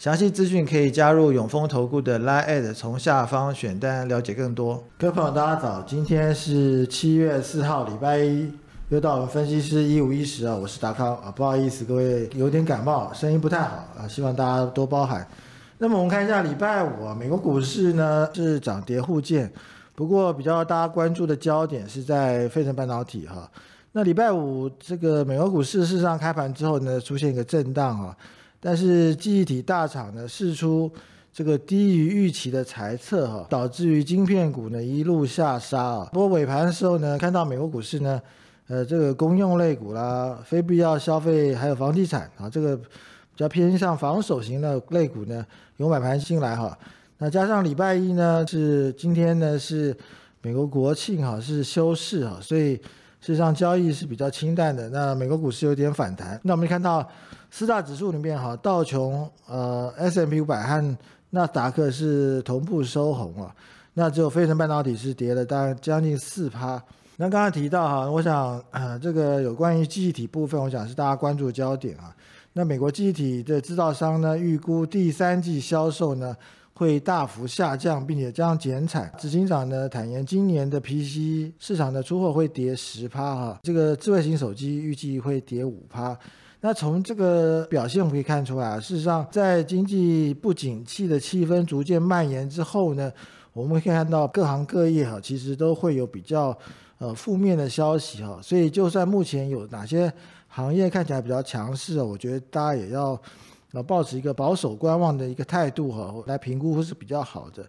详细资讯可以加入永丰投顾的 Line，从下方选单了解更多。各位朋友，大家早，今天是七月四号，礼拜一，又到我们分析师一五一十啊，我是达康啊，不好意思，各位有点感冒，声音不太好啊，希望大家多包涵。那么我们看一下礼拜五啊，美国股市呢是涨跌互见，不过比较大家关注的焦点是在费城半导体哈。那礼拜五这个美国股市事实上开盘之后呢，出现一个震荡啊。但是记忆体大厂呢试出这个低于预期的财测哈，导致于晶片股呢一路下杀啊。不过尾盘的时候呢，看到美国股市呢，呃，这个公用类股啦、非必要消费还有房地产啊，这个比较偏向防守型的类股呢，有买盘进来哈。那加上礼拜一呢是今天呢是美国国庆哈，是休市哈，所以事实上交易是比较清淡的。那美国股市有点反弹，那我们看到。四大指数里面，哈，道琼、呃，S M P 五百和纳斯达克是同步收红啊，那只有飞腾半导体是跌了大概将近四趴。那刚刚提到哈，我想呃，这个有关于记忆体部分，我想是大家关注的焦点啊。那美国记忆体的制造商呢，预估第三季销售呢会大幅下降，并且将减产。执行长呢坦言，今年的 P C 市场的出货会跌十趴哈，这个智慧型手机预计会跌五趴。那从这个表现我们可以看出来啊，事实上，在经济不景气的气氛逐渐蔓延之后呢，我们可以看到各行各业哈，其实都会有比较呃负面的消息哈。所以，就算目前有哪些行业看起来比较强势，我觉得大家也要那保持一个保守观望的一个态度哈，来评估会是比较好的。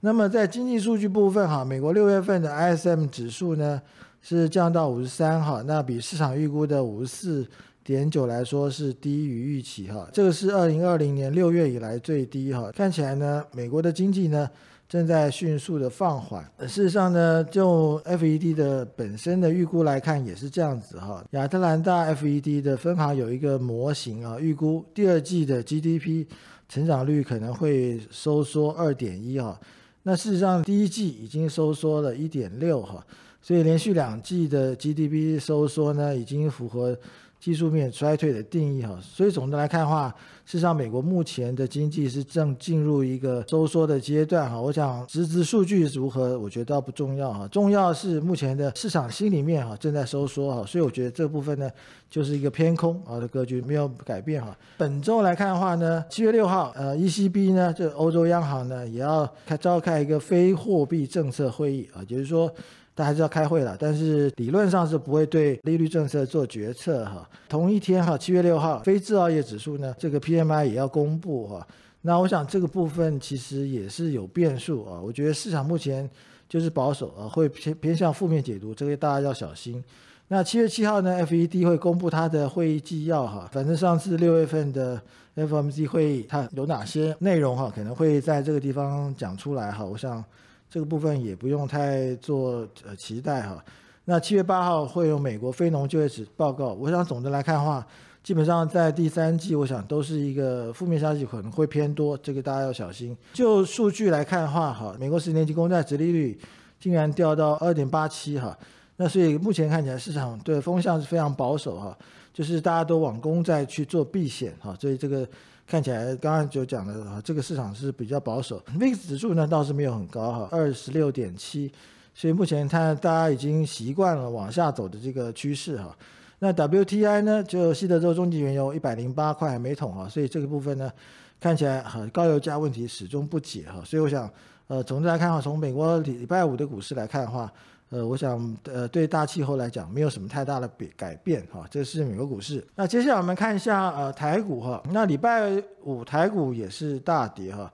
那么在经济数据部分哈，美国六月份的 ISM 指数呢是降到五十三哈，那比市场预估的五十四。点九来说是低于预期哈，这个是二零二零年六月以来最低哈。看起来呢，美国的经济呢正在迅速的放缓。事实上呢，就 FED 的本身的预估来看也是这样子哈。亚特兰大 FED 的分行有一个模型啊，预估第二季的 GDP 成长率可能会收缩二点一哈。那事实上第一季已经收缩了一点六哈，所以连续两季的 GDP 收缩呢已经符合。技术面衰退的定义哈，所以总的来看的话，事实上美国目前的经济是正进入一个收缩的阶段哈。我想实质数据如何，我觉得倒不重要哈，重要是目前的市场心里面哈正在收缩哈，所以我觉得这部分呢就是一个偏空啊的格局没有改变哈。本周来看的话呢，七月六号呃 ECB 呢就欧洲央行呢也要开召开一个非货币政策会议啊，就是说。但还是要开会了，但是理论上是不会对利率政策做决策哈。同一天哈，七月六号，非制造业指数呢，这个 PMI 也要公布哈。那我想这个部分其实也是有变数啊。我觉得市场目前就是保守啊，会偏偏向负面解读，这个大家要小心。那七月七号呢，FED 会公布它的会议纪要哈。反正上次六月份的 FOMC 会议，它有哪些内容哈，可能会在这个地方讲出来哈。我想。这个部分也不用太做呃期待哈。那七月八号会有美国非农就业指报告，我想总的来看的话，基本上在第三季，我想都是一个负面消息可能会偏多，这个大家要小心。就数据来看的话，哈，美国十年期公债殖利率竟然掉到二点八七哈，那所以目前看起来市场对风向是非常保守哈，就是大家都往公债去做避险哈，所以这个看起来刚刚就讲了啊，这个市场是比较保守。VIX 指数呢倒是没有很高哈，二十六点七，所以目前看大家已经习惯了往下走的这个趋势哈。那 WTI 呢，就西德州中级原油一百零八块每桶啊，所以这个部分呢，看起来哈高油价问题始终不解哈，所以我想，呃，总的来看哈，从美国礼拜五的股市来看的话，呃，我想呃对大气候来讲没有什么太大的变改变哈，这是美国股市。那接下来我们看一下呃台股哈，那礼拜五台股也是大跌哈，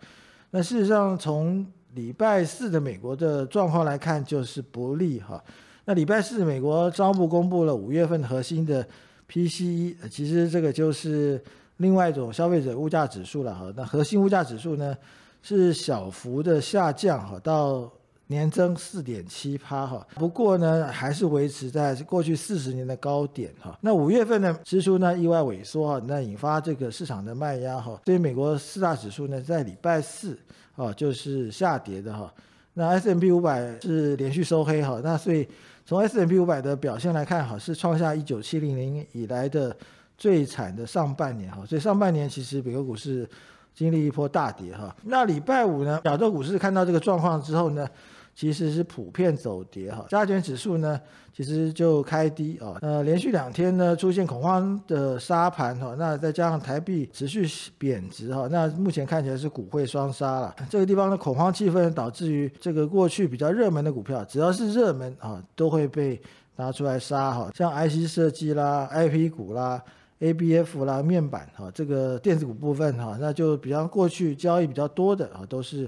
那事实上从礼拜四的美国的状况来看就是不利哈。那礼拜四，美国商务部公布了五月份核心的 PCE，其实这个就是另外一种消费者物价指数了哈。那核心物价指数呢是小幅的下降哈，到年增四点七趴哈。不过呢，还是维持在过去四十年的高点哈。那五月份呢支出呢意外萎缩哈，那引发这个市场的卖压哈。所以美国四大指数呢在礼拜四啊就是下跌的哈。那 S M P 五百是连续收黑哈，那所以从 S M P 五百的表现来看哈，是创下一九七零年以来的最惨的上半年哈，所以上半年其实美国股市经历一波大跌哈。那礼拜五呢，亚洲股市看到这个状况之后呢？其实是普遍走跌哈，加权指数呢，其实就开低啊，呃，连续两天呢出现恐慌的杀盘哈，那再加上台币持续贬值哈，那目前看起来是股汇双杀了。这个地方的恐慌气氛导致于这个过去比较热门的股票，只要是热门啊，都会被拿出来杀哈，像 IC 设计啦、IP 股啦、ABF 啦、面板哈，这个电子股部分哈，那就比方过去交易比较多的啊，都是。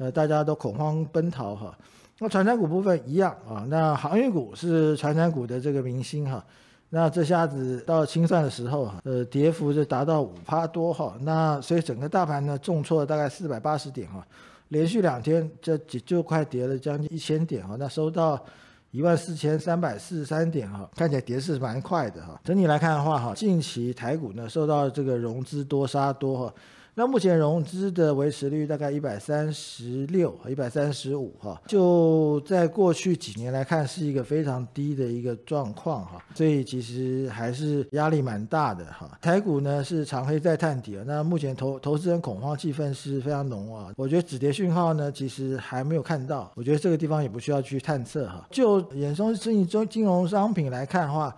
呃，大家都恐慌奔逃哈，那传产股部分一样啊，那航运股是传产股的这个明星哈，那这下子到清算的时候哈，呃，跌幅就达到五趴多哈，那所以整个大盘呢重挫了大概四百八十点哈，连续两天这就就快跌了将近一千点哈，那收到一万四千三百四十三点哈，看起来跌势蛮快的哈，整体来看的话哈，近期台股呢受到这个融资多杀多哈。那目前融资的维持率大概一百三十六一百三十五哈，就在过去几年来看是一个非常低的一个状况哈，所以其实还是压力蛮大的哈。台股呢是长黑在探底啊，那目前投投资人恐慌气氛是非常浓啊。我觉得止跌讯号呢其实还没有看到，我觉得这个地方也不需要去探测哈。就衍生性中金融商品来看的话，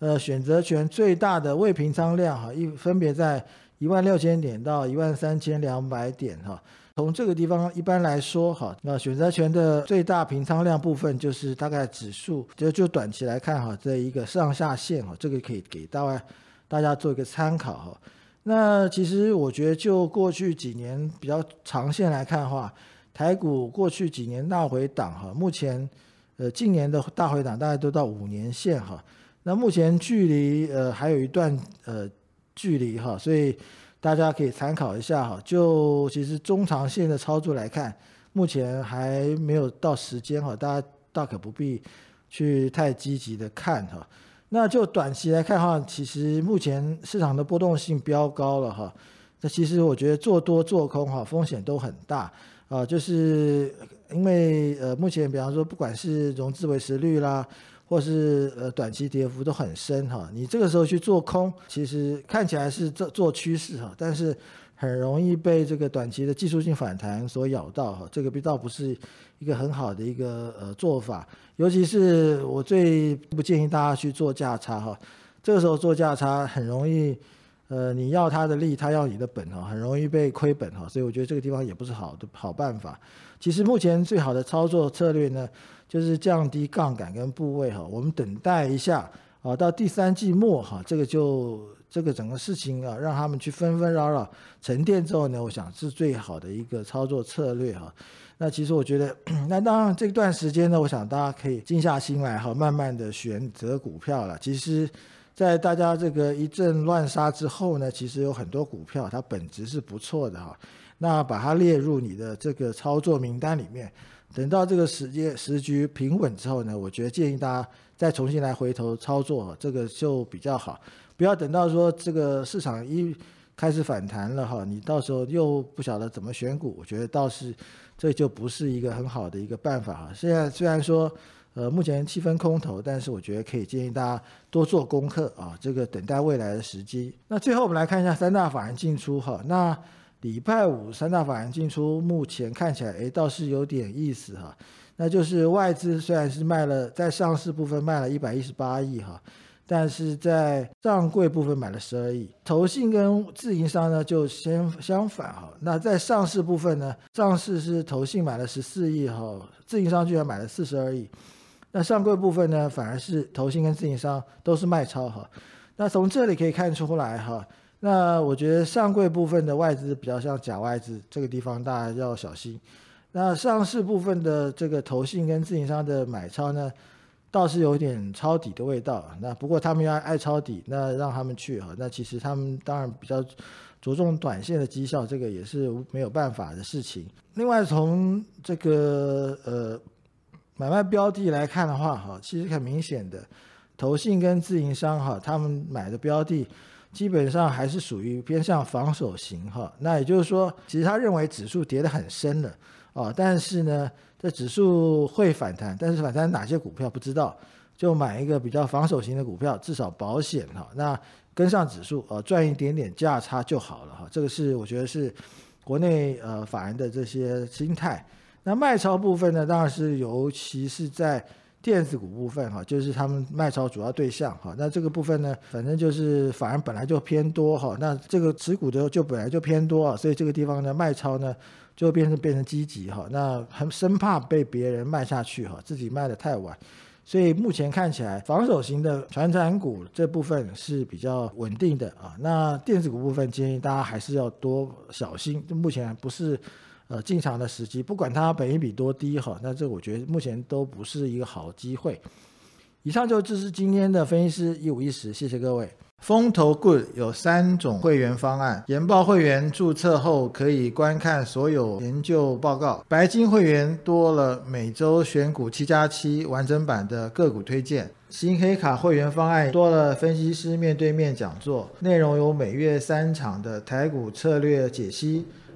呃，选择权最大的未平仓量哈，一分别在。一万六千点到一万三千两百点哈，从这个地方一般来说哈，那选择权的最大平仓量部分就是大概指数，就就短期来看哈，这一个上下限哈，这个可以给大概大家做一个参考哈。那其实我觉得就过去几年比较长线来看的话，台股过去几年大回档哈，目前呃近年的大回档大概都到五年线哈，那目前距离呃还有一段呃。距离哈，所以大家可以参考一下哈。就其实中长线的操作来看，目前还没有到时间哈，大家大可不必去太积极的看哈。那就短期来看哈，其实目前市场的波动性飙高了哈。那其实我觉得做多做空哈，风险都很大啊，就是因为呃，目前比方说不管是融资维持率啦。或是呃短期跌幅都很深哈，你这个时候去做空，其实看起来是做做趋势哈，但是很容易被这个短期的技术性反弹所咬到哈，这个倒不是一个很好的一个呃做法，尤其是我最不建议大家去做价差哈，这个时候做价差很容易。呃，你要他的利，他要你的本哈，很容易被亏本哈，所以我觉得这个地方也不是好的好办法。其实目前最好的操作策略呢，就是降低杠杆跟部位哈，我们等待一下啊，到第三季末哈，这个就这个整个事情啊，让他们去纷纷扰扰沉淀之后呢，我想是最好的一个操作策略哈。那其实我觉得，那当然这段时间呢，我想大家可以静下心来哈，慢慢的选择股票了。其实。在大家这个一阵乱杀之后呢，其实有很多股票它本质是不错的哈，那把它列入你的这个操作名单里面，等到这个时间时局平稳之后呢，我觉得建议大家再重新来回头操作，这个就比较好，不要等到说这个市场一开始反弹了哈，你到时候又不晓得怎么选股，我觉得倒是这就不是一个很好的一个办法哈。现在虽然说。呃，目前七分空头，但是我觉得可以建议大家多做功课啊，这个等待未来的时机。那最后我们来看一下三大法人进出哈，那礼拜五三大法人进出，目前看起来诶倒是有点意思哈，那就是外资虽然是卖了在上市部分卖了一百一十八亿哈。但是在上柜部分买了十二亿，投信跟自营商呢就先相反哈。那在上市部分呢，上市是投信买了十四亿哈，自营商居然买了四十二亿。那上柜部分呢，反而是投信跟自营商都是卖超哈。那从这里可以看出来哈，那我觉得上柜部分的外资比较像假外资，这个地方大家要小心。那上市部分的这个投信跟自营商的买超呢？倒是有点抄底的味道，那不过他们要爱抄底，那让他们去哈。那其实他们当然比较着重短线的绩效，这个也是没有办法的事情。另外从这个呃买卖标的来看的话，哈，其实很明显的，投信跟自营商哈，他们买的标的基本上还是属于偏向防守型哈。那也就是说，其实他认为指数跌得很深了啊，但是呢。这指数会反弹，但是反弹哪些股票不知道，就买一个比较防守型的股票，至少保险哈。那跟上指数呃赚一点点价差就好了哈。这个是我觉得是国内呃法人的这些心态。那卖超部分呢，当然是尤其是在电子股部分哈，就是他们卖超主要对象哈。那这个部分呢，反正就是反而本来就偏多哈，那这个持股的就本来就偏多啊，所以这个地方呢卖超呢。就变成变成积极哈，那很生怕被别人卖下去哈，自己卖的太晚，所以目前看起来防守型的传产股这部分是比较稳定的啊。那电子股部分建议大家还是要多小心，目前不是呃进场的时机，不管它本一比多低哈，那这我觉得目前都不是一个好机会。以上就这是今天的分析师一五一十，谢谢各位。风投 Good 有三种会员方案，研报会员注册后可以观看所有研究报告，白金会员多了每周选股七加七完整版的个股推荐，新黑卡会员方案多了分析师面对面讲座，内容有每月三场的台股策略解析。